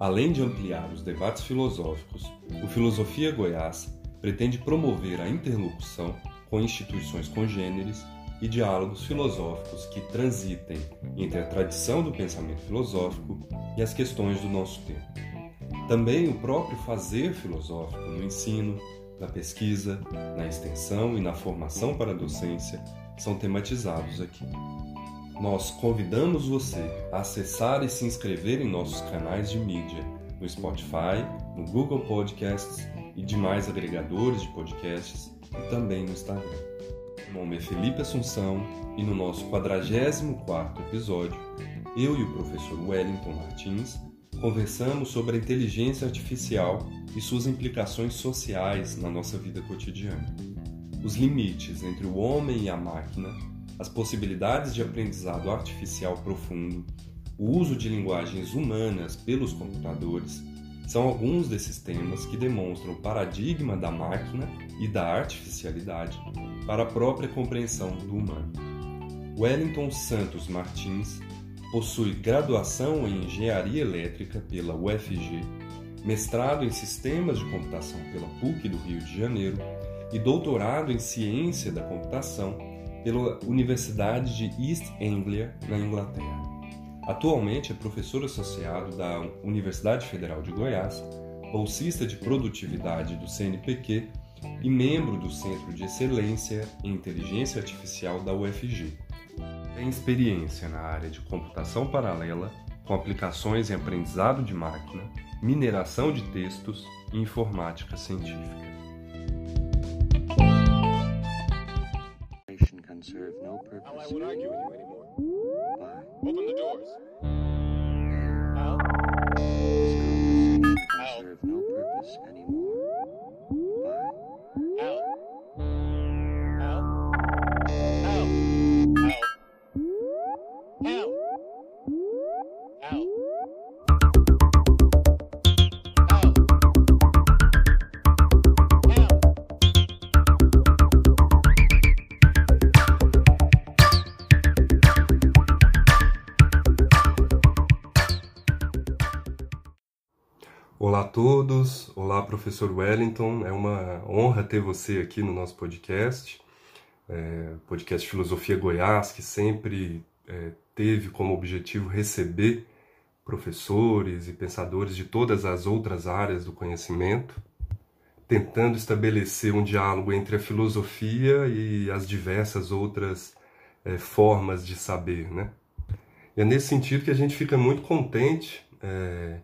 Além de ampliar os debates filosóficos, o Filosofia Goiás pretende promover a interlocução com instituições congêneres e diálogos filosóficos que transitem entre a tradição do pensamento filosófico e as questões do nosso tempo. Também o próprio fazer filosófico no ensino, na pesquisa, na extensão e na formação para a docência são tematizados aqui nós convidamos você a acessar e se inscrever em nossos canais de mídia no Spotify, no Google Podcasts e demais agregadores de podcasts e também no Instagram. Meu nome é Felipe Assunção e no nosso 44 episódio, eu e o professor Wellington Martins conversamos sobre a inteligência artificial e suas implicações sociais na nossa vida cotidiana. Os limites entre o homem e a máquina as possibilidades de aprendizado artificial profundo, o uso de linguagens humanas pelos computadores, são alguns desses temas que demonstram o paradigma da máquina e da artificialidade para a própria compreensão do humano. Wellington Santos Martins possui graduação em Engenharia Elétrica pela UFG, mestrado em Sistemas de Computação pela PUC do Rio de Janeiro e doutorado em Ciência da Computação pela Universidade de East Anglia, na Inglaterra. Atualmente é professor associado da Universidade Federal de Goiás, bolsista de produtividade do CNPq e membro do Centro de Excelência em Inteligência Artificial da UFG. Tem experiência na área de computação paralela, com aplicações em aprendizado de máquina, mineração de textos e informática científica. I won't argue with you anymore. Open the doors. Al? This conversation serve no purpose anymore. Olá a todos, olá professor Wellington, é uma honra ter você aqui no nosso podcast, é, podcast Filosofia Goiás, que sempre é, teve como objetivo receber professores e pensadores de todas as outras áreas do conhecimento, tentando estabelecer um diálogo entre a filosofia e as diversas outras é, formas de saber. Né? E é nesse sentido que a gente fica muito contente é,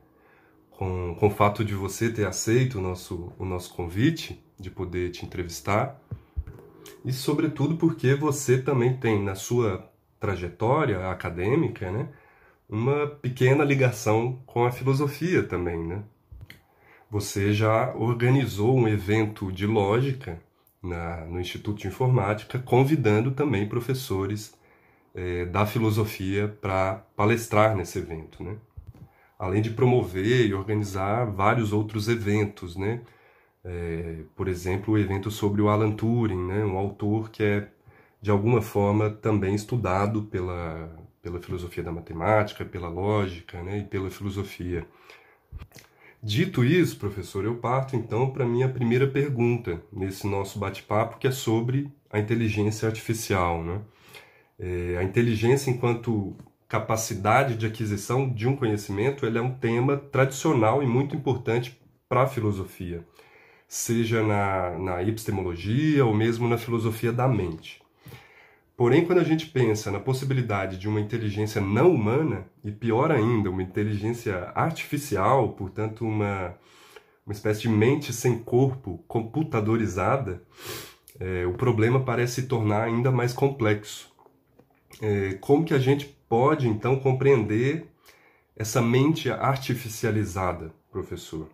com, com o fato de você ter aceito o nosso, o nosso convite de poder te entrevistar e, sobretudo, porque você também tem na sua trajetória acadêmica né, uma pequena ligação com a filosofia também. Né? Você já organizou um evento de lógica na, no Instituto de Informática, convidando também professores eh, da filosofia para palestrar nesse evento. Né? Além de promover e organizar vários outros eventos, né? É, por exemplo, o evento sobre o Alan Turing, né? um autor que é, de alguma forma, também estudado pela, pela filosofia da matemática, pela lógica né? e pela filosofia. Dito isso, professor, eu parto então para a minha primeira pergunta nesse nosso bate-papo, que é sobre a inteligência artificial. Né? É, a inteligência enquanto capacidade de aquisição de um conhecimento ele é um tema tradicional e muito importante para a filosofia. seja na, na epistemologia ou mesmo na filosofia da mente. Porém, quando a gente pensa na possibilidade de uma inteligência não humana, e pior ainda, uma inteligência artificial, portanto, uma, uma espécie de mente sem corpo, computadorizada, é, o problema parece se tornar ainda mais complexo. É, como que a gente pode, então, compreender essa mente artificializada, professor?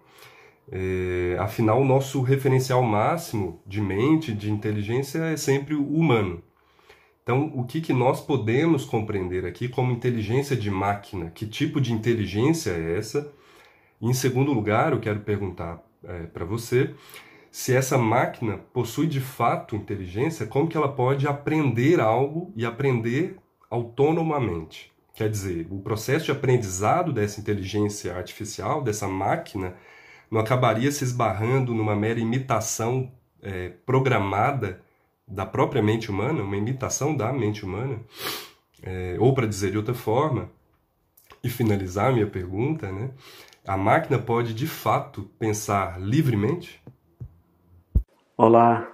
É, afinal, o nosso referencial máximo de mente, de inteligência, é sempre o humano. Então, o que, que nós podemos compreender aqui como inteligência de máquina? Que tipo de inteligência é essa? E, em segundo lugar, eu quero perguntar é, para você se essa máquina possui de fato inteligência, como que ela pode aprender algo e aprender autonomamente. Quer dizer, o processo de aprendizado dessa inteligência artificial, dessa máquina, não acabaria se esbarrando numa mera imitação é, programada da própria mente humana, uma imitação da mente humana, é, ou para dizer de outra forma, e finalizar minha pergunta, né? A máquina pode de fato pensar livremente? Olá,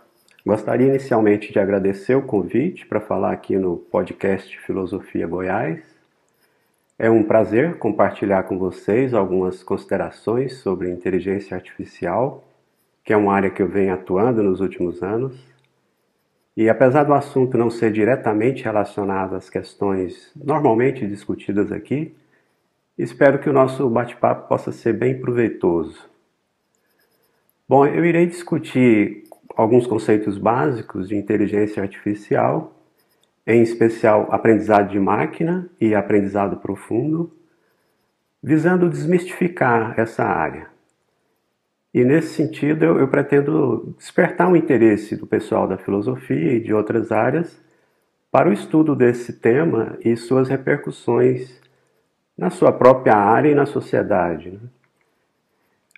gostaria inicialmente de agradecer o convite para falar aqui no podcast Filosofia Goiás. É um prazer compartilhar com vocês algumas considerações sobre inteligência artificial, que é uma área que eu venho atuando nos últimos anos e apesar do assunto não ser diretamente relacionado às questões normalmente discutidas aqui, espero que o nosso bate-papo possa ser bem proveitoso. Bom, eu irei discutir alguns conceitos básicos de inteligência artificial, em especial aprendizado de máquina e aprendizado profundo, visando desmistificar essa área. E nesse sentido, eu, eu pretendo despertar o interesse do pessoal da filosofia e de outras áreas para o estudo desse tema e suas repercussões na sua própria área e na sociedade. Né?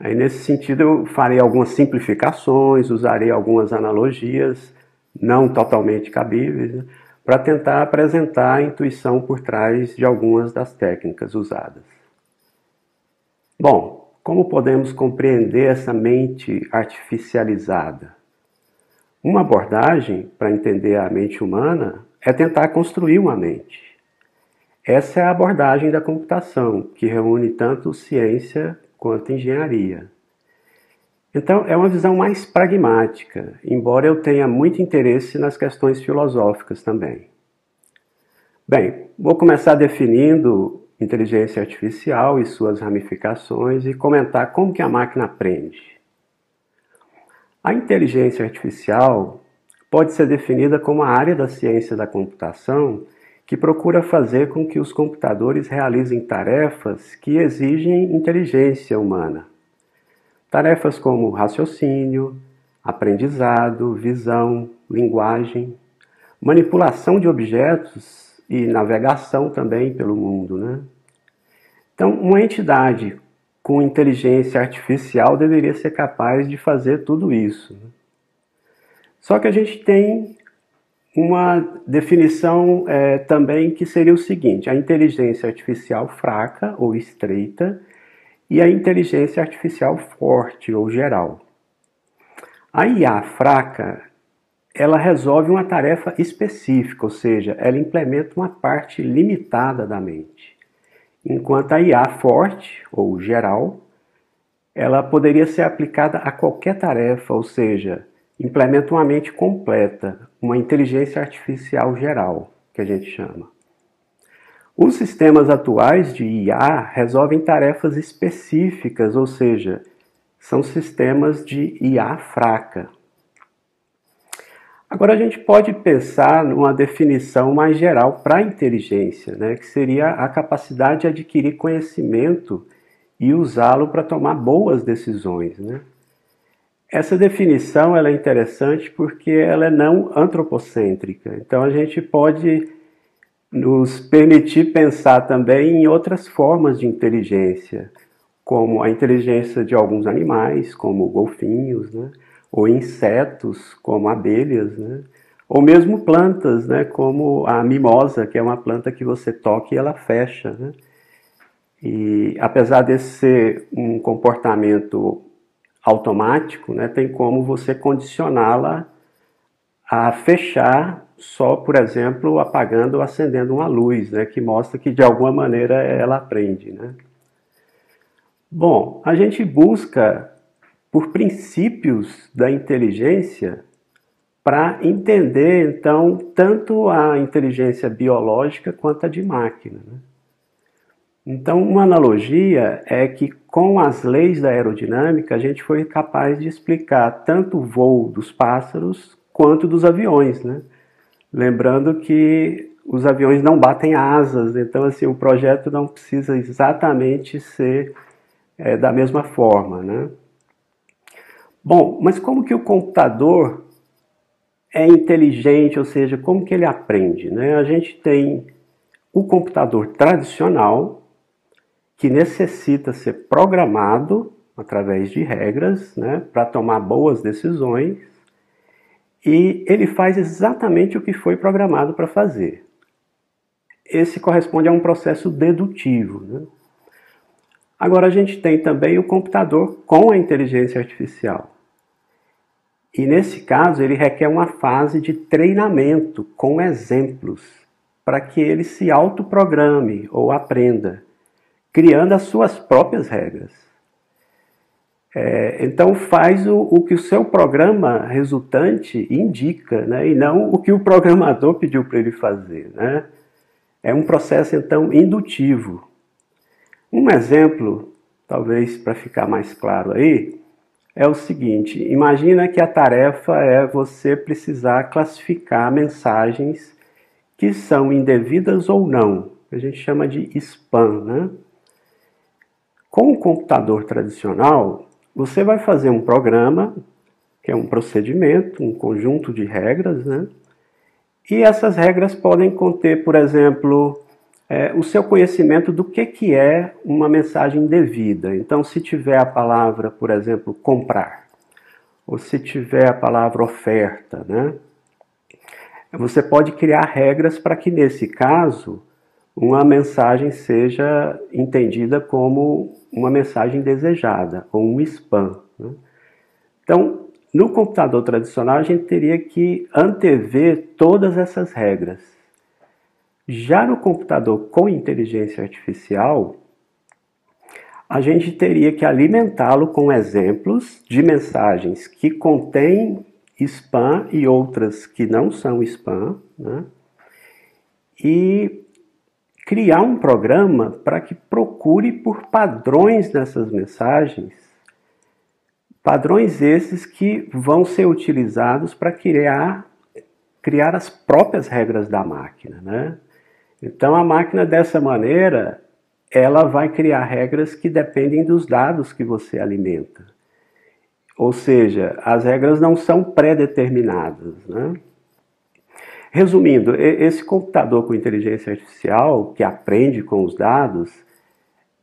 Aí, nesse sentido, eu farei algumas simplificações, usarei algumas analogias não totalmente cabíveis, né? para tentar apresentar a intuição por trás de algumas das técnicas usadas. Bom, como podemos compreender essa mente artificializada? Uma abordagem para entender a mente humana é tentar construir uma mente. Essa é a abordagem da computação, que reúne tanto ciência quanto engenharia. Então, é uma visão mais pragmática, embora eu tenha muito interesse nas questões filosóficas também. Bem, vou começar definindo inteligência artificial e suas ramificações e comentar como que a máquina aprende. A inteligência artificial pode ser definida como a área da ciência da computação que procura fazer com que os computadores realizem tarefas que exigem inteligência humana. Tarefas como raciocínio, aprendizado, visão, linguagem, manipulação de objetos e navegação também pelo mundo. Né? Então, uma entidade com inteligência artificial deveria ser capaz de fazer tudo isso. Só que a gente tem uma definição é, também que seria o seguinte: a inteligência artificial fraca ou estreita e a inteligência artificial forte ou geral. A IA fraca ela resolve uma tarefa específica, ou seja, ela implementa uma parte limitada da mente. Enquanto a IA forte, ou geral, ela poderia ser aplicada a qualquer tarefa, ou seja, implementa uma mente completa, uma inteligência artificial geral, que a gente chama. Os sistemas atuais de IA resolvem tarefas específicas, ou seja, são sistemas de IA fraca, Agora a gente pode pensar numa definição mais geral para a inteligência, né, que seria a capacidade de adquirir conhecimento e usá-lo para tomar boas decisões. Né? Essa definição ela é interessante porque ela é não antropocêntrica. Então a gente pode nos permitir pensar também em outras formas de inteligência, como a inteligência de alguns animais, como golfinhos, né? ou insetos, como abelhas, né? ou mesmo plantas, né? como a mimosa, que é uma planta que você toca e ela fecha. Né? E apesar desse ser um comportamento automático, né, tem como você condicioná-la a fechar só, por exemplo, apagando ou acendendo uma luz, né, que mostra que de alguma maneira ela aprende. Né? Bom, a gente busca por princípios da inteligência para entender, então, tanto a inteligência biológica quanto a de máquina. Né? Então, uma analogia é que com as leis da aerodinâmica a gente foi capaz de explicar tanto o voo dos pássaros quanto dos aviões, né? Lembrando que os aviões não batem asas, então assim o projeto não precisa exatamente ser é, da mesma forma, né? Bom, mas como que o computador é inteligente, ou seja, como que ele aprende? Né? A gente tem o computador tradicional, que necessita ser programado através de regras né, para tomar boas decisões, e ele faz exatamente o que foi programado para fazer. Esse corresponde a um processo dedutivo. Né? Agora, a gente tem também o computador com a inteligência artificial. E nesse caso, ele requer uma fase de treinamento com exemplos, para que ele se autoprograme ou aprenda, criando as suas próprias regras. É, então faz o, o, que o seu programa resultante indica, né, e não o que o programador pediu para ele fazer. Né? É um processo então indutivo. Um exemplo, talvez para ficar mais claro aí, é o seguinte: imagina que a tarefa é você precisar classificar mensagens que são indevidas ou não, a gente chama de spam, né? Com o computador tradicional, você vai fazer um programa, que é um procedimento, um conjunto de regras, né? E essas regras podem conter, por exemplo, é, o seu conhecimento do que, que é uma mensagem devida. Então, se tiver a palavra, por exemplo, comprar, ou se tiver a palavra oferta, né? Você pode criar regras para que, nesse caso, uma mensagem seja entendida como uma mensagem desejada, ou um spam. Né? Então, no computador tradicional, a gente teria que antever todas essas regras. Já no computador com inteligência artificial, a gente teria que alimentá-lo com exemplos de mensagens que contêm spam e outras que não são spam, né? e criar um programa para que procure por padrões nessas mensagens, padrões esses que vão ser utilizados para criar, criar as próprias regras da máquina, né? Então a máquina dessa maneira, ela vai criar regras que dependem dos dados que você alimenta. Ou seja, as regras não são pré-determinadas. Né? Resumindo, esse computador com inteligência artificial, que aprende com os dados,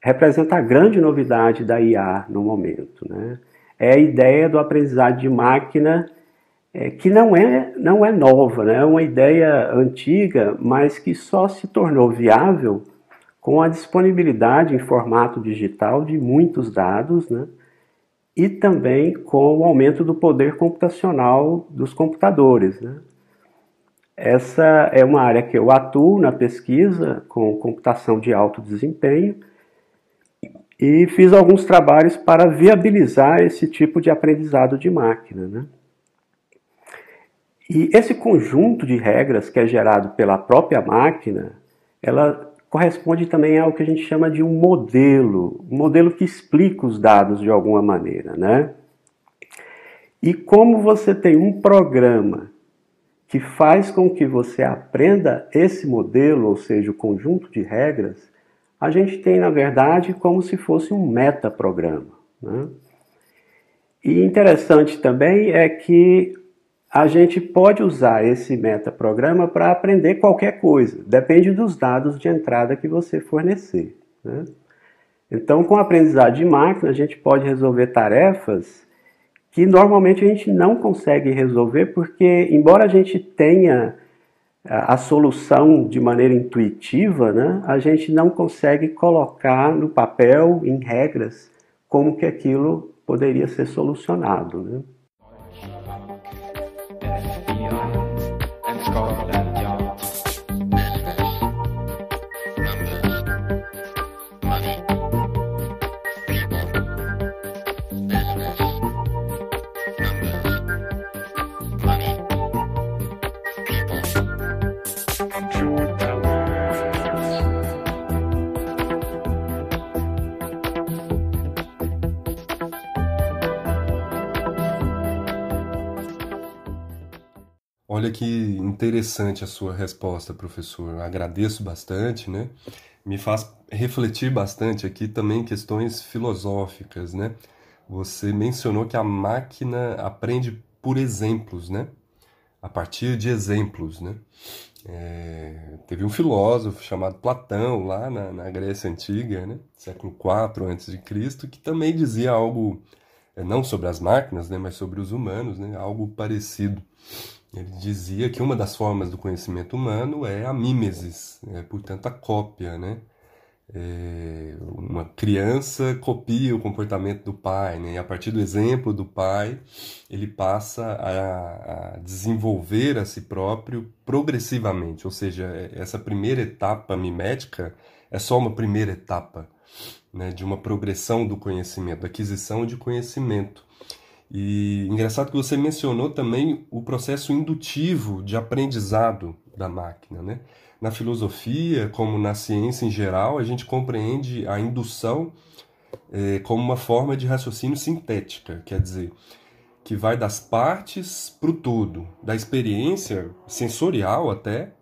representa a grande novidade da IA no momento. Né? É a ideia do aprendizado de máquina é, que não é, não é nova, né? é uma ideia antiga, mas que só se tornou viável com a disponibilidade em formato digital de muitos dados, né? e também com o aumento do poder computacional dos computadores. Né? Essa é uma área que eu atuo na pesquisa com computação de alto desempenho e fiz alguns trabalhos para viabilizar esse tipo de aprendizado de máquina. Né? E esse conjunto de regras que é gerado pela própria máquina, ela corresponde também ao que a gente chama de um modelo, um modelo que explica os dados de alguma maneira, né? E como você tem um programa que faz com que você aprenda esse modelo, ou seja, o conjunto de regras, a gente tem, na verdade, como se fosse um metaprograma. Né? E interessante também é que a gente pode usar esse metaprograma para aprender qualquer coisa, depende dos dados de entrada que você fornecer. Né? Então, com a aprendizagem de máquina, a gente pode resolver tarefas que normalmente a gente não consegue resolver, porque, embora a gente tenha a, a solução de maneira intuitiva, né, a gente não consegue colocar no papel, em regras, como que aquilo poderia ser solucionado. Né? Que interessante a sua resposta, professor. Agradeço bastante, né? Me faz refletir bastante aqui também questões filosóficas, né? Você mencionou que a máquina aprende por exemplos, né? A partir de exemplos, né? É, teve um filósofo chamado Platão lá na, na Grécia Antiga, né? Século IV a.C., que também dizia algo, é, não sobre as máquinas, né? Mas sobre os humanos, né? Algo parecido. Ele dizia que uma das formas do conhecimento humano é a mimesis, é, portanto a cópia, né? É, uma criança copia o comportamento do pai, né? e a partir do exemplo do pai, ele passa a, a, desenvolver a si próprio progressivamente, ou seja, essa primeira etapa mimética é só uma primeira etapa né? de uma progressão do conhecimento, da aquisição de conhecimento. E engraçado que você mencionou também o processo indutivo de aprendizado da máquina, né? Na filosofia, como na ciência em geral, a gente compreende a indução é, como uma forma de raciocínio sintética, quer dizer, que vai das partes para o todo, da experiência sensorial até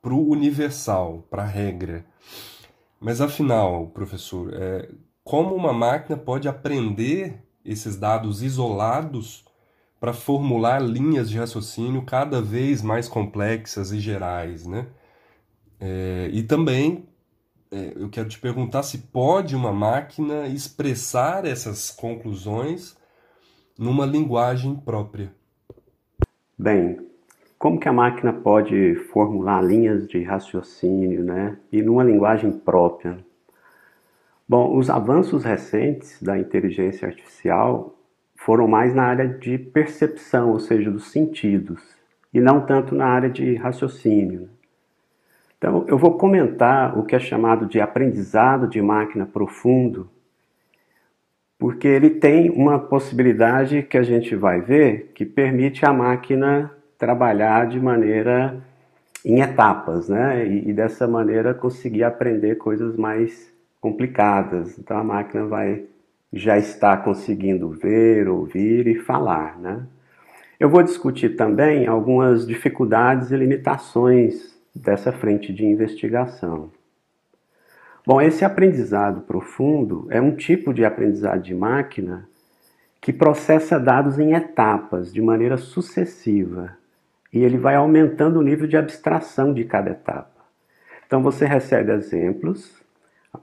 para o universal, para a regra. Mas afinal, professor, é, como uma máquina pode aprender esses dados isolados para formular linhas de raciocínio cada vez mais complexas e gerais, né? É, e também é, eu quero te perguntar se pode uma máquina expressar essas conclusões numa linguagem própria. Bem, como que a máquina pode formular linhas de raciocínio, né? E numa linguagem própria? Bom, os avanços recentes da inteligência artificial foram mais na área de percepção, ou seja, dos sentidos, e não tanto na área de raciocínio. Então, eu vou comentar o que é chamado de aprendizado de máquina profundo, porque ele tem uma possibilidade que a gente vai ver que permite a máquina trabalhar de maneira em etapas, né? E, e dessa maneira conseguir aprender coisas mais complicadas. Então a máquina vai já estar conseguindo ver, ouvir e falar, né? Eu vou discutir também algumas dificuldades e limitações dessa frente de investigação. Bom, esse aprendizado profundo é um tipo de aprendizado de máquina que processa dados em etapas, de maneira sucessiva, e ele vai aumentando o nível de abstração de cada etapa. Então você recebe exemplos,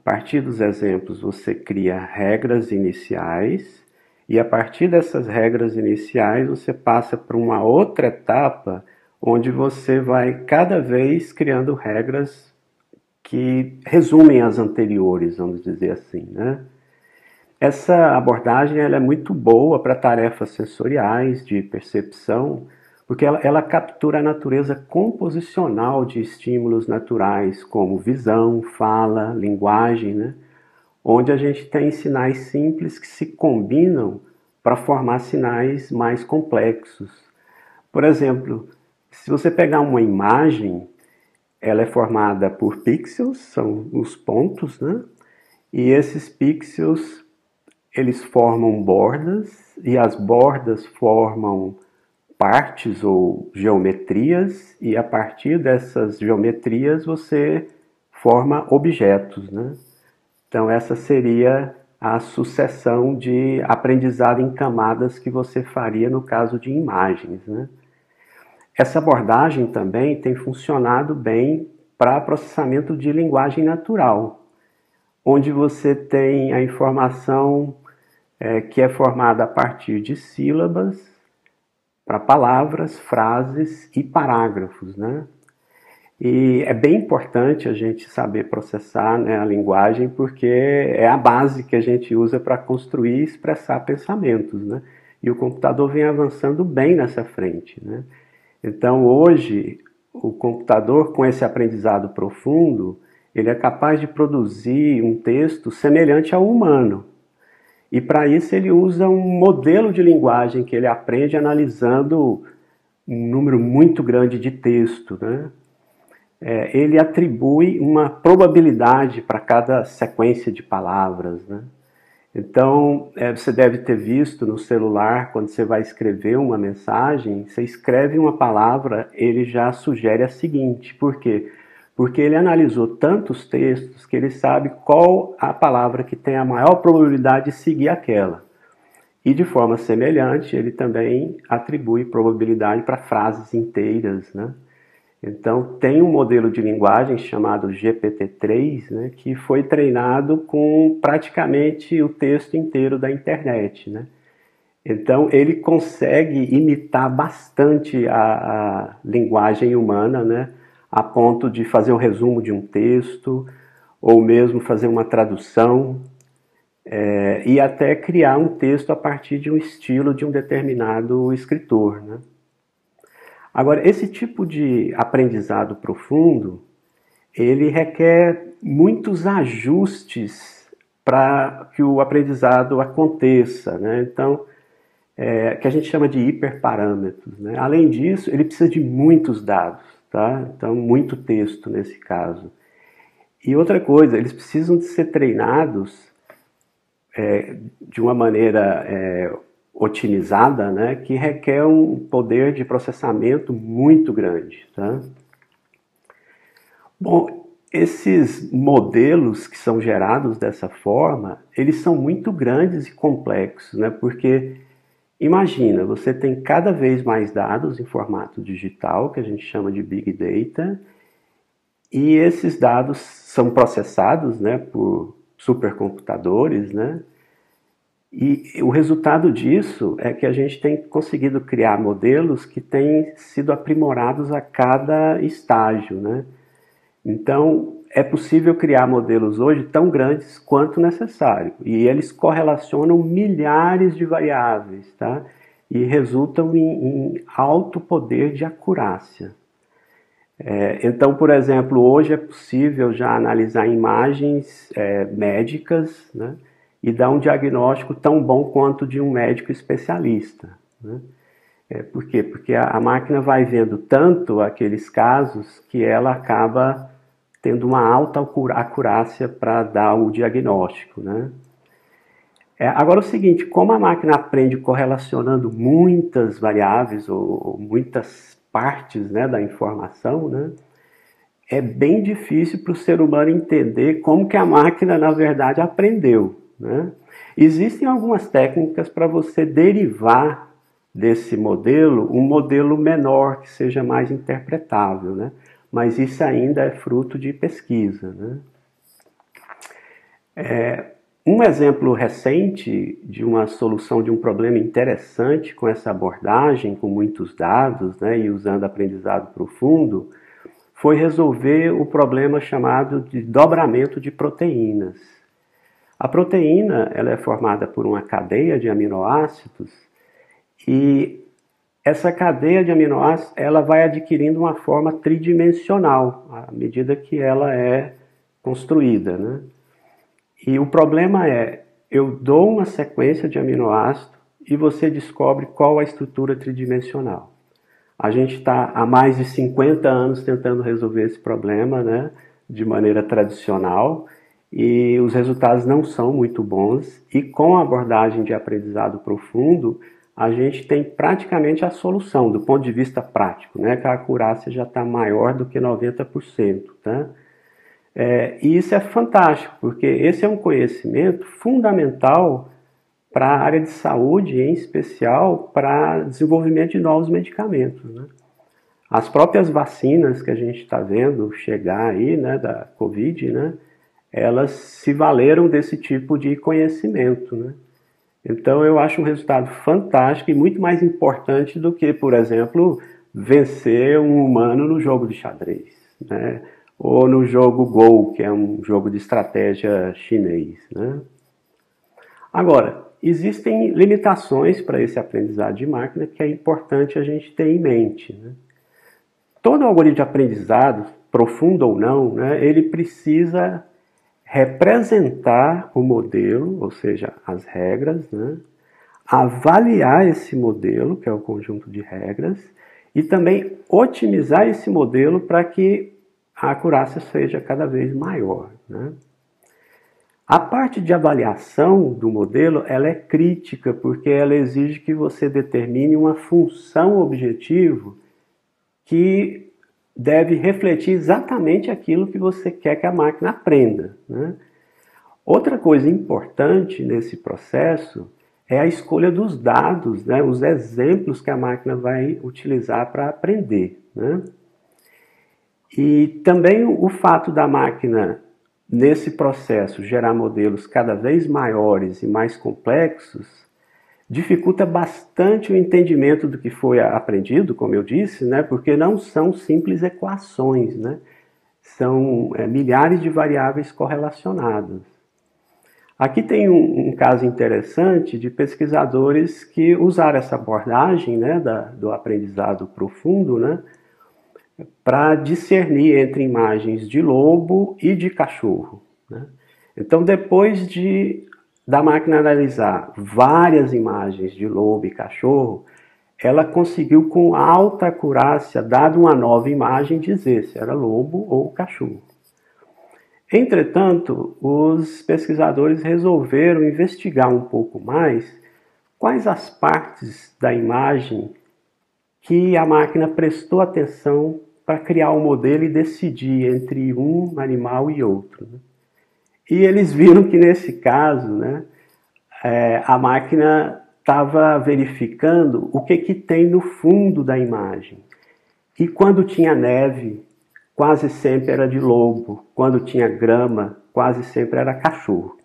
partir dos exemplos, você cria regras iniciais, e a partir dessas regras iniciais, você passa para uma outra etapa onde você vai cada vez criando regras que resumem as anteriores, vamos dizer assim, né? Essa abordagem ela é muito boa para tarefas sensoriais de percepção, porque ela, ela, captura a natureza composicional de estímulos naturais, como visão, fala, linguagem, né? onde a gente tem sinais simples que se combinam para formar sinais mais complexos. Por exemplo, se você pegar uma imagem, ela é formada por pixels, são os pontos, né? E esses pixels, eles formam bordas, e as bordas formam partes ou geometrias e a partir dessas geometrias você forma objetos, né? Então essa seria a sucessão de aprendizado em camadas que você faria no caso de imagens, né? Essa abordagem também tem funcionado bem para processamento de linguagem natural, onde você tem a informação é, que é formada a partir de sílabas para palavras, frases e parágrafos, né? E é bem importante a gente saber processar né, a linguagem, porque é a base que a gente usa para construir e expressar pensamentos. Né? E o computador vem avançando bem nessa frente. Né? Então, hoje, o computador, com esse aprendizado profundo, ele é capaz de produzir um texto semelhante ao humano. E para isso ele usa um modelo de linguagem que ele aprende analisando um número muito grande de texto, né? é, ele atribui uma probabilidade para cada sequência de palavras. Né? Então, é, você deve ter visto no celular, quando você vai escrever uma mensagem, você escreve uma palavra, ele já sugere a seguinte. Por quê? Porque ele analisou tantos textos que ele sabe qual a palavra que tem a maior probabilidade de seguir aquela. E de forma semelhante, ele também atribui probabilidade para frases inteiras, né? Então, tem um modelo de linguagem chamado GPT-3, né, que foi treinado com praticamente o texto inteiro da internet. Né? Então, ele consegue imitar bastante a, a linguagem humana, né, a ponto de fazer um resumo de um texto, ou mesmo fazer uma tradução, é, e até criar um texto a partir de um estilo de um determinado escritor. Né? Agora, esse tipo de aprendizado profundo, ele requer muitos ajustes para que o aprendizado aconteça, né? Então, é, que a gente chama de hiperparâmetros. Né? Além disso, ele precisa de muitos dados, tá? Então, muito texto nesse caso. E outra coisa, eles precisam de ser treinados é, de uma maneira é, otimizada, né, que requer um poder de processamento muito grande. Tá? Bom, esses modelos que são gerados dessa forma, eles são muito grandes e complexos, né, porque imagina, você tem cada vez mais dados em formato digital, que a gente chama de Big Data, e esses dados são processados né, por supercomputadores, né, e o resultado disso é que a gente tem conseguido criar modelos que têm sido aprimorados a cada estágio, né? Então, é possível criar modelos hoje tão grandes quanto necessário. E eles correlacionam milhares de variáveis, tá? E resultam em, em alto poder de acurácia. É, então, por exemplo, hoje é possível já analisar imagens é, médicas, né? e dar um diagnóstico tão bom quanto de um médico especialista. Né? É, por quê? Porque a, a, máquina vai vendo tanto aqueles casos que ela acaba tendo uma alta acurácia para dar o diagnóstico. Né? É, agora o seguinte, como a máquina aprende correlacionando muitas variáveis ou, ou muitas partes né, da informação, né, é bem difícil para o ser humano entender como que a máquina, na verdade, aprendeu. Né? Existem algumas técnicas para você derivar desse modelo um modelo menor, que seja mais interpretável, né? Mas isso ainda é fruto de pesquisa. Né? É, um exemplo recente de uma solução de um problema interessante com essa abordagem, com muitos dados né, e usando aprendizado profundo, foi resolver o problema chamado de dobramento de proteínas. A proteína ela é formada por uma cadeia de aminoácidos e essa cadeia de aminoácidos ela vai adquirindo uma forma tridimensional à medida que ela é construída. Né? E o problema é, eu dou uma sequência de aminoácidos e você descobre qual a estrutura tridimensional. A gente está há mais de 50 anos tentando resolver esse problema né, de maneira tradicional e os resultados não são muito bons. E com a abordagem de aprendizado profundo, a gente tem praticamente a solução do ponto de vista prático, né? Que a acurácia já está maior do que 90%, tá? É, e isso é fantástico, porque esse é um conhecimento fundamental para a área de saúde, em especial para desenvolvimento de novos medicamentos. Né? As próprias vacinas que a gente está vendo chegar aí, né, da Covid, né, elas se valeram desse tipo de conhecimento. Né? Então eu acho um resultado fantástico e muito mais importante do que, por exemplo, vencer um humano no jogo de xadrez. né? ou no jogo Go, que é um jogo de estratégia chinês. Né? Agora, existem limitações para esse aprendizado de máquina que é importante a gente ter em mente. Né? Todo algoritmo de aprendizado, profundo ou não, né, ele precisa representar o modelo, ou seja, as regras, né, avaliar esse modelo, que é o conjunto de regras, e também otimizar esse modelo para que a acurácia seja cada vez maior. Né? A parte de avaliação do modelo ela é crítica porque ela exige que você determine uma função objetivo que deve refletir exatamente aquilo que você quer que a máquina aprenda. Né? Outra coisa importante nesse processo é a escolha dos dados, né? os exemplos que a máquina vai utilizar para aprender. Né? E também o fato da máquina nesse processo gerar modelos cada vez maiores e mais complexos, dificulta bastante o entendimento do que foi aprendido, como eu disse, né? porque não são simples equações, né? são é, milhares de variáveis correlacionadas. Aqui tem um, um, caso interessante de pesquisadores que usaram essa abordagem né, da, do aprendizado profundo, né, para discernir entre imagens de lobo e de cachorro. Né? Então, depois de da máquina analisar várias imagens de lobo e cachorro, ela conseguiu com alta acurácia, dada uma nova imagem, dizer se era lobo ou cachorro. Entretanto, os pesquisadores resolveram investigar um pouco mais quais as partes da imagem que a máquina prestou atenção para criar um modelo e decidir entre um animal e outro. E eles viram que nesse caso, né, é, a máquina estava verificando o que, que tem no fundo da imagem. E quando tinha neve, quase sempre era de lobo. Quando tinha grama, quase sempre era cachorro.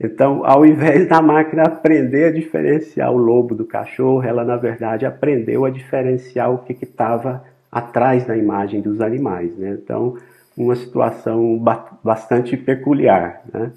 Então, ao invés da máquina aprender a diferenciar o lobo do cachorro, ela na verdade aprendeu a diferenciar o que estava atrás da imagem dos animais. Né? Então, uma situação bastante peculiar. Né?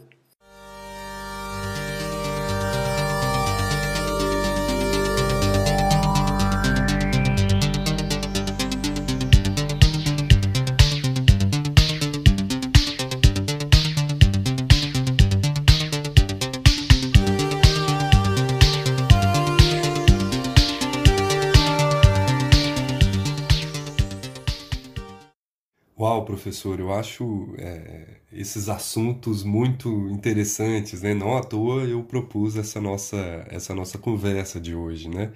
Uau, professor, eu acho é, esses assuntos muito interessantes, né? Não à toa eu propus essa nossa, essa nossa conversa de hoje, né?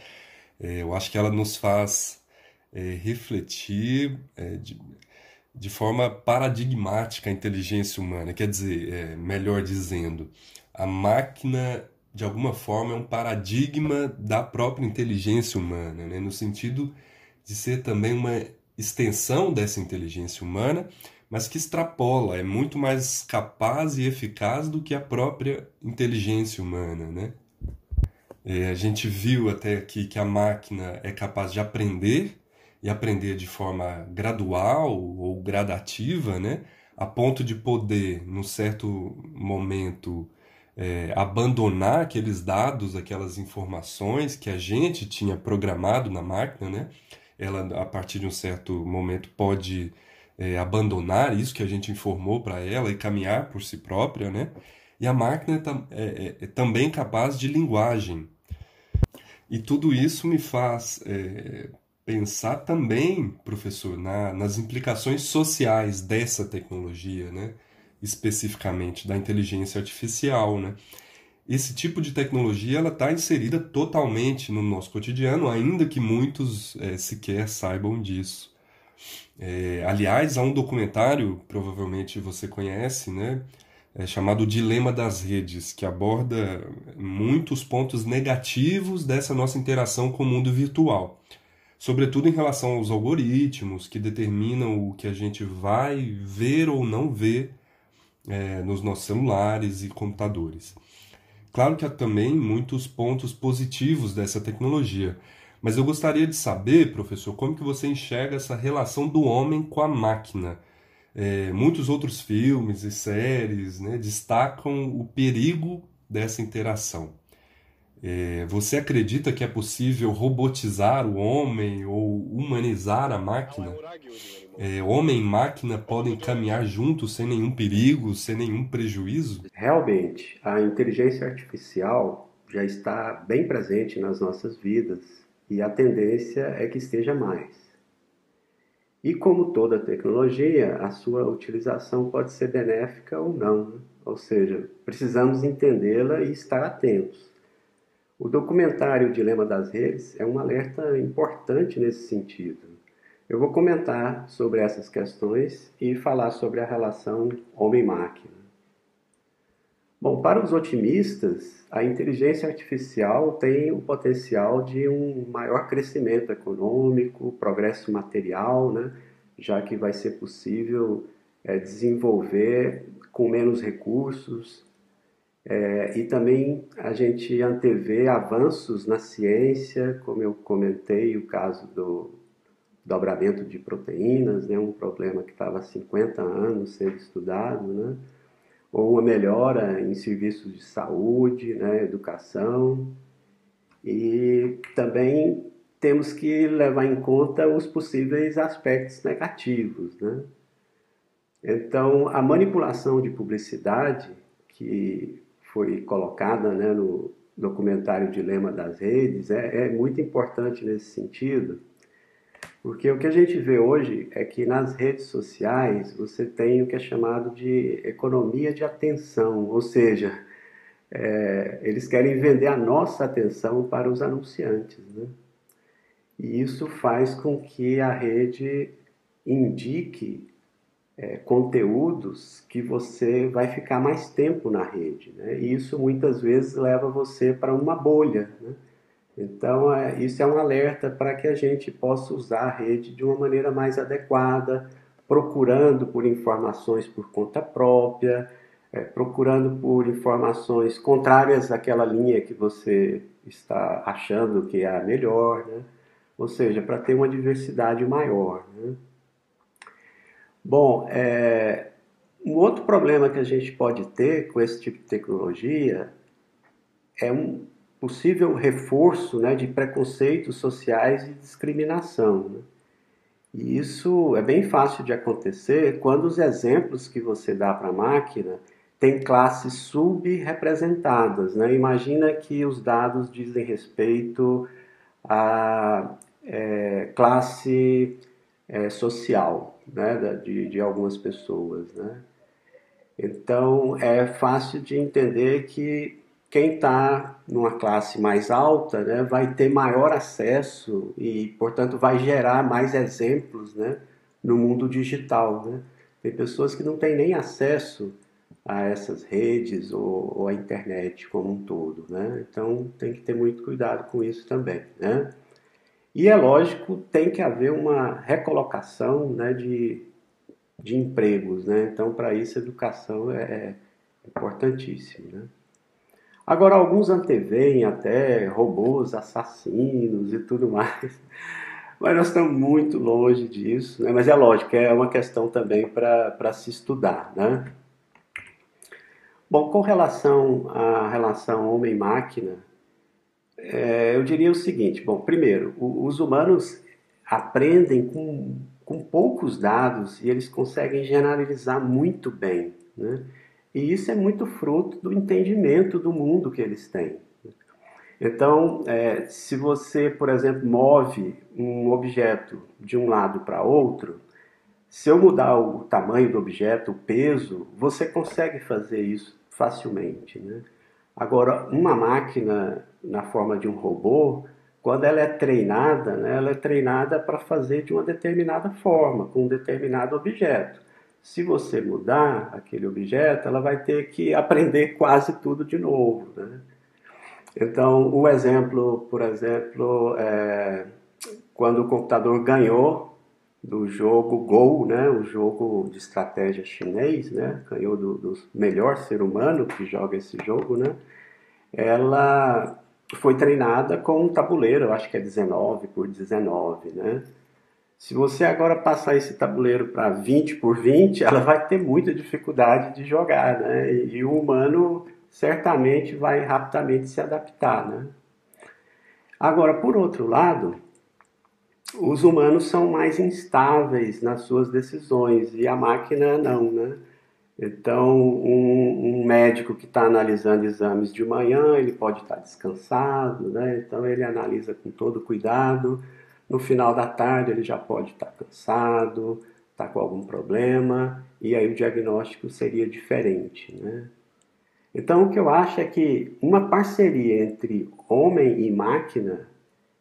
É, eu acho que ela nos faz é, refletir é, de, de forma paradigmática a inteligência humana. Quer dizer, é, melhor dizendo, a máquina de alguma forma é um paradigma da própria inteligência humana, né? no sentido de ser também uma extensão dessa inteligência humana, mas que extrapola, é muito mais capaz e eficaz do que a própria inteligência humana, né? É, a gente viu até aqui que a máquina é capaz de aprender e aprender de forma gradual ou gradativa, né? A ponto de poder, num certo momento, é, abandonar aqueles dados, aquelas informações que a gente tinha programado na máquina, né? Ela, a partir de um certo momento, pode é, abandonar isso que a gente informou para ela e caminhar por si própria, né? E a máquina é, é, é também capaz de linguagem. E tudo isso me faz é, pensar também, professor, na, nas implicações sociais dessa tecnologia, né? especificamente da inteligência artificial, né? Esse tipo de tecnologia ela está inserida totalmente no nosso cotidiano, ainda que muitos é, sequer saibam disso. É, aliás, há um documentário, provavelmente você conhece, né, é, chamado Dilema das Redes, que aborda muitos pontos negativos dessa nossa interação com o mundo virtual, sobretudo em relação aos algoritmos que determinam o que a gente vai ver ou não ver é, nos nossos celulares e computadores. Claro que há também muitos pontos positivos dessa tecnologia, Mas eu gostaria de saber, professor, como que você enxerga essa relação do homem com a máquina. É, muitos outros filmes e séries né, destacam o perigo dessa interação. É, você acredita que é possível robotizar o homem ou humanizar a máquina? É, homem e máquina podem caminhar juntos sem nenhum perigo, sem nenhum prejuízo? Realmente, a inteligência artificial já está bem presente nas nossas vidas e a tendência é que esteja mais. E como toda tecnologia, a sua utilização pode ser benéfica ou não, ou seja, precisamos entendê-la e estar atentos. O documentário Dilema das Redes é um alerta importante nesse sentido. Eu vou comentar sobre essas questões e falar sobre a relação homem-máquina. Bom, para os otimistas, a inteligência artificial tem o potencial de um maior crescimento econômico, progresso material, né? já que vai ser possível é, desenvolver com menos recursos. É, e também a gente antevê avanços na ciência, como eu comentei, o caso do dobramento de proteínas, né, um problema que estava há 50 anos sendo estudado, né? ou uma melhora em serviços de saúde, né, educação, e também temos que levar em conta os possíveis aspectos negativos. Né? Então, a manipulação de publicidade, que foi colocada né, no documentário Dilema das Redes, é, é muito importante nesse sentido porque o que a gente vê hoje é que nas redes sociais você tem o que é chamado de economia de atenção, ou seja, é, eles querem vender a nossa atenção para os anunciantes. Né? E isso faz com que a rede indique é, conteúdos que você vai ficar mais tempo na rede. Né? E isso muitas vezes leva você para uma bolha. Né? Então, é, isso é um alerta para que a gente possa usar a rede de uma maneira mais adequada, procurando por informações por conta própria, é, procurando por informações contrárias àquela linha que você está achando que é a melhor, né? ou seja, para ter uma diversidade maior. Né? Bom, é, um outro problema que a gente pode ter com esse tipo de tecnologia é um, possível reforço né, de preconceitos sociais e discriminação. Né? E isso é bem fácil de acontecer quando os exemplos que você dá para a máquina têm classes subrepresentadas. Né? Imagina que os dados dizem respeito à é, classe é, social né, de, de algumas pessoas. Né? Então é fácil de entender que quem está numa classe mais alta né, vai ter maior acesso e, portanto, vai gerar mais exemplos né, no mundo digital. Né? Tem pessoas que não têm nem acesso a essas redes ou, ou à internet como um todo. Né? Então, tem que ter muito cuidado com isso também. Né? E é lógico, tem que haver uma recolocação né, de, de empregos. Né? Então, para isso, a educação é, é importantíssima. Né? Agora, alguns anteveem até robôs assassinos e tudo mais, mas nós estamos muito longe disso, né? mas é lógico, é uma questão também para se estudar. Né? Bom, com relação à relação homem-máquina, é, eu diria o seguinte: bom, primeiro, o, os humanos aprendem com, com poucos dados e eles conseguem generalizar muito bem. Né? E isso é muito fruto do entendimento do mundo que eles têm. Então, é, se você, por exemplo, move um objeto de um lado para outro, se eu mudar o tamanho do objeto, o peso, você consegue fazer isso facilmente. Né? Agora, uma máquina na forma de um robô, quando ela é treinada, né, ela é treinada para fazer de uma determinada forma, com um determinado objeto. Se você mudar aquele objeto, ela vai ter que aprender quase tudo de novo. Né? Então, o exemplo, por exemplo, é quando o computador ganhou do jogo Go, né, o jogo de estratégia chinês, né, ganhou do, do melhor ser humano que joga esse jogo, né, ela foi treinada com um tabuleiro, acho que é 19 por 19, né? Se você agora passar esse tabuleiro para 20 por 20, ela vai ter muita dificuldade de jogar, né? E o humano certamente vai rapidamente se adaptar, né? Agora, por outro lado, os humanos são mais instáveis nas suas decisões e a máquina não, né? Então, um, um médico que está analisando exames de manhã, ele pode estar tá descansado, né? Então, ele analisa com todo cuidado. No final da tarde, ele já pode estar tá cansado, está com algum problema, e aí o diagnóstico seria diferente, né? Então, o que eu acho é que uma parceria entre homem e máquina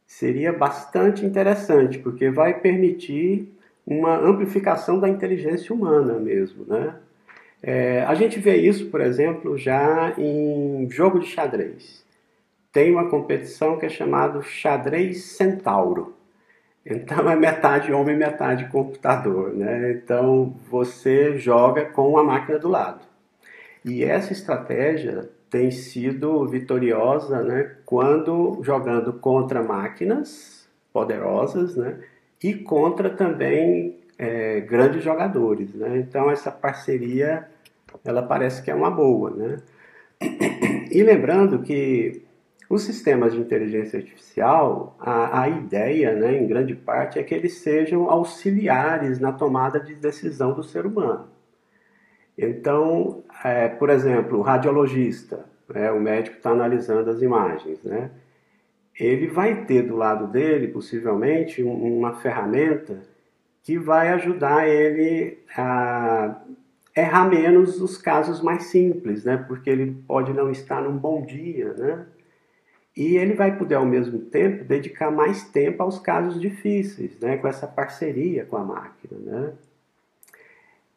seria bastante interessante, porque vai permitir uma amplificação da inteligência humana mesmo, né? É, a gente vê isso, por exemplo, já em jogo de xadrez. Tem uma competição que é chamada xadrez centauro. Então é metade homem, metade computador, né? Então você joga com a máquina do lado. E essa estratégia tem sido vitoriosa, né? Quando jogando contra máquinas poderosas, né? E contra também é, grandes jogadores, né? Então essa parceria ela parece que é uma boa, né? E lembrando que os sistemas de inteligência artificial, a, a ideia, né, em grande parte, é que eles sejam auxiliares na tomada de decisão do ser humano. Então, é, por exemplo, o radiologista, é, o médico está analisando as imagens, né? Ele vai ter do lado dele, possivelmente, uma ferramenta que vai ajudar ele a errar menos os casos mais simples, né? Porque ele pode não estar num bom dia, né? E ele vai poder, ao mesmo tempo, dedicar mais tempo aos casos difíceis, né? Com essa parceria com a máquina, né?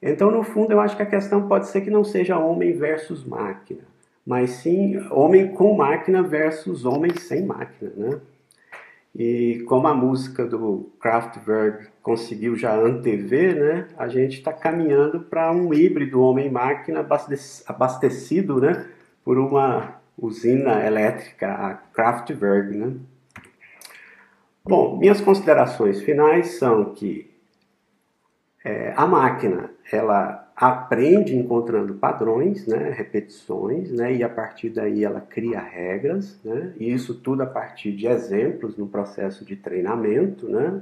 Então, no fundo, eu acho que a questão pode ser que não seja homem versus máquina, mas sim homem com máquina versus homem sem máquina, né? E como a música do Kraftwerk conseguiu já antever, né, a gente está caminhando para um híbrido homem-máquina abastecido né, por uma usina elétrica, a Kraftwerk. Né? Bom, minhas considerações finais são que é, a máquina ela aprende encontrando padrões, né, repetições, né, e a partir daí ela cria regras, né, e isso tudo a partir de exemplos no processo de treinamento, né,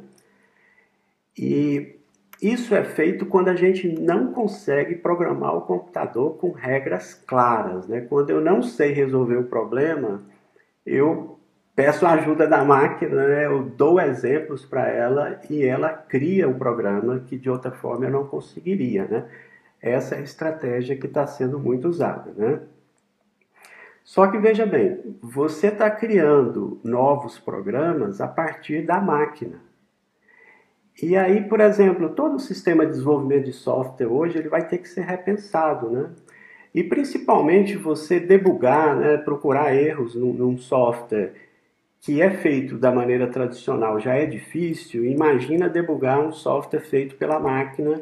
e isso é feito quando a gente não consegue programar o computador com regras claras, né, quando eu não sei resolver o problema, eu peço a ajuda da máquina, né, eu dou exemplos para ela e ela cria o programa que de outra forma eu não conseguiria, né. Essa é a estratégia que está sendo muito usada. Né? Só que veja bem, você está criando novos programas a partir da máquina. E aí, por exemplo, todo o sistema de desenvolvimento de software hoje ele vai ter que ser repensado, né? E principalmente você debugar, né, procurar erros num, num software que é feito da maneira tradicional já é difícil. Imagina debugar um software feito pela máquina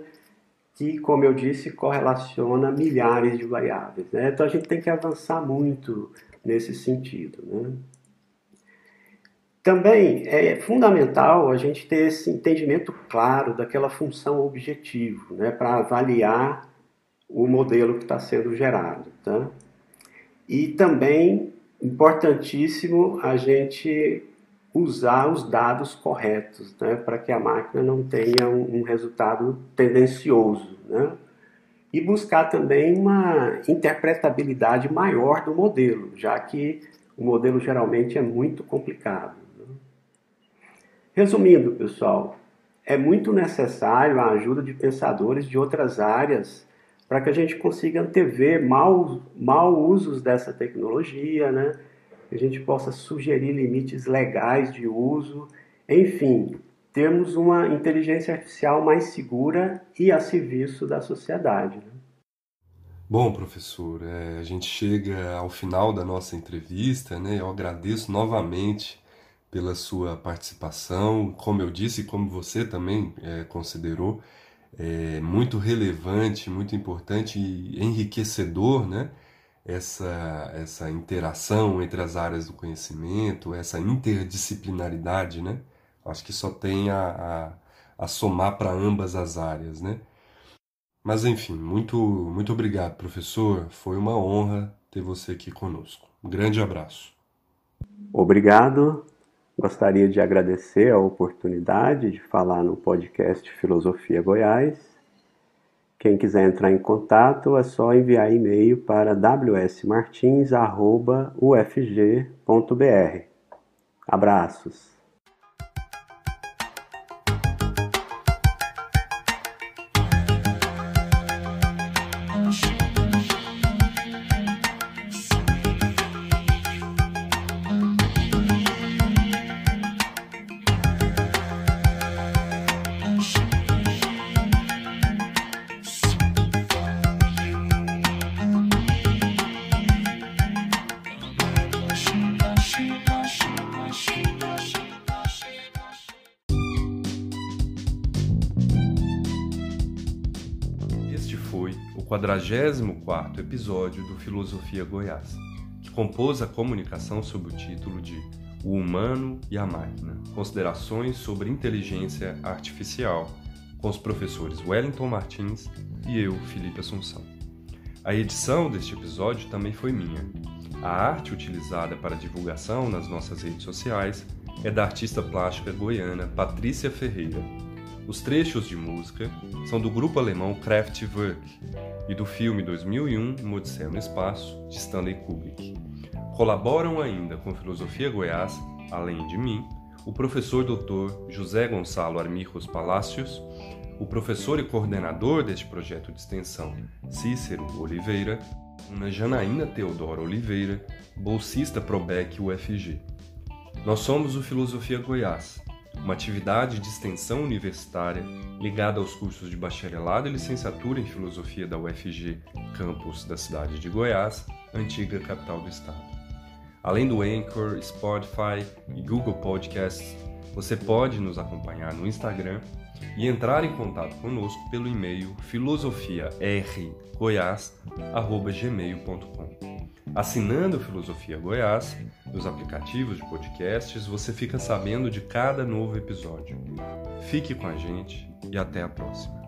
que, como eu disse, correlaciona milhares de variáveis. Né? Então a gente tem que avançar muito nesse sentido. Né? Também é fundamental a gente ter esse entendimento claro daquela função objetivo, né, para avaliar o modelo que está sendo gerado. Tá? E também importantíssimo a gente usar os dados corretos, né, para que a máquina não tenha um, um resultado tendencioso, né? E buscar também uma interpretabilidade maior do modelo, já que o modelo geralmente é muito complicado. Né? Resumindo, pessoal, é muito necessário a ajuda de pensadores de outras áreas para que a gente consiga antever mal, mal usos dessa tecnologia, né? que a gente possa sugerir limites legais de uso, enfim, termos uma inteligência artificial mais segura e a serviço da sociedade. Né? Bom, professor, é, a gente chega ao final da nossa entrevista, né? Eu agradeço novamente pela sua participação. Como eu disse, como você também é, considerou, é muito relevante, muito importante e enriquecedor, né? essa, essa interação entre as áreas do conhecimento, essa interdisciplinaridade, né? Acho que só tem a, a, a somar para ambas as áreas, né? Mas enfim, muito, muito obrigado, professor. Foi uma honra ter você aqui conosco. Um grande abraço. Obrigado. Gostaria de agradecer a oportunidade de falar no podcast Filosofia Goiás quem quiser entrar em contato é só enviar e-mail para wsmartins.ufg.br. Abraços! 44º episódio do Filosofia Goiás, que compôs a comunicação sob o título de O Humano e a Máquina, Considerações sobre Inteligência Artificial, com os professores Wellington Martins e eu, Felipe Assunção. A edição deste episódio também foi minha. A arte utilizada para divulgação nas nossas redes sociais é da artista plástica goiana Patrícia Ferreira, os trechos de música são do grupo alemão Kraftwerk e do filme 2001 Uma no Espaço, de Stanley Kubrick. Colaboram ainda com Filosofia Goiás, além de mim, o professor Dr. José Gonçalo Armijos Palácios, o professor e coordenador deste projeto de extensão, Cícero Oliveira, uma Janaína Teodora Oliveira, bolsista Probec UFG. Nós somos o Filosofia Goiás, uma atividade de extensão universitária ligada aos cursos de bacharelado e licenciatura em filosofia da UFG, campus da cidade de Goiás, antiga capital do estado. Além do Anchor, Spotify e Google Podcasts, você pode nos acompanhar no Instagram e entrar em contato conosco pelo e-mail filosofiargoiás@gmail.com. Assinando Filosofia Goiás, nos aplicativos de podcasts, você fica sabendo de cada novo episódio. Fique com a gente e até a próxima.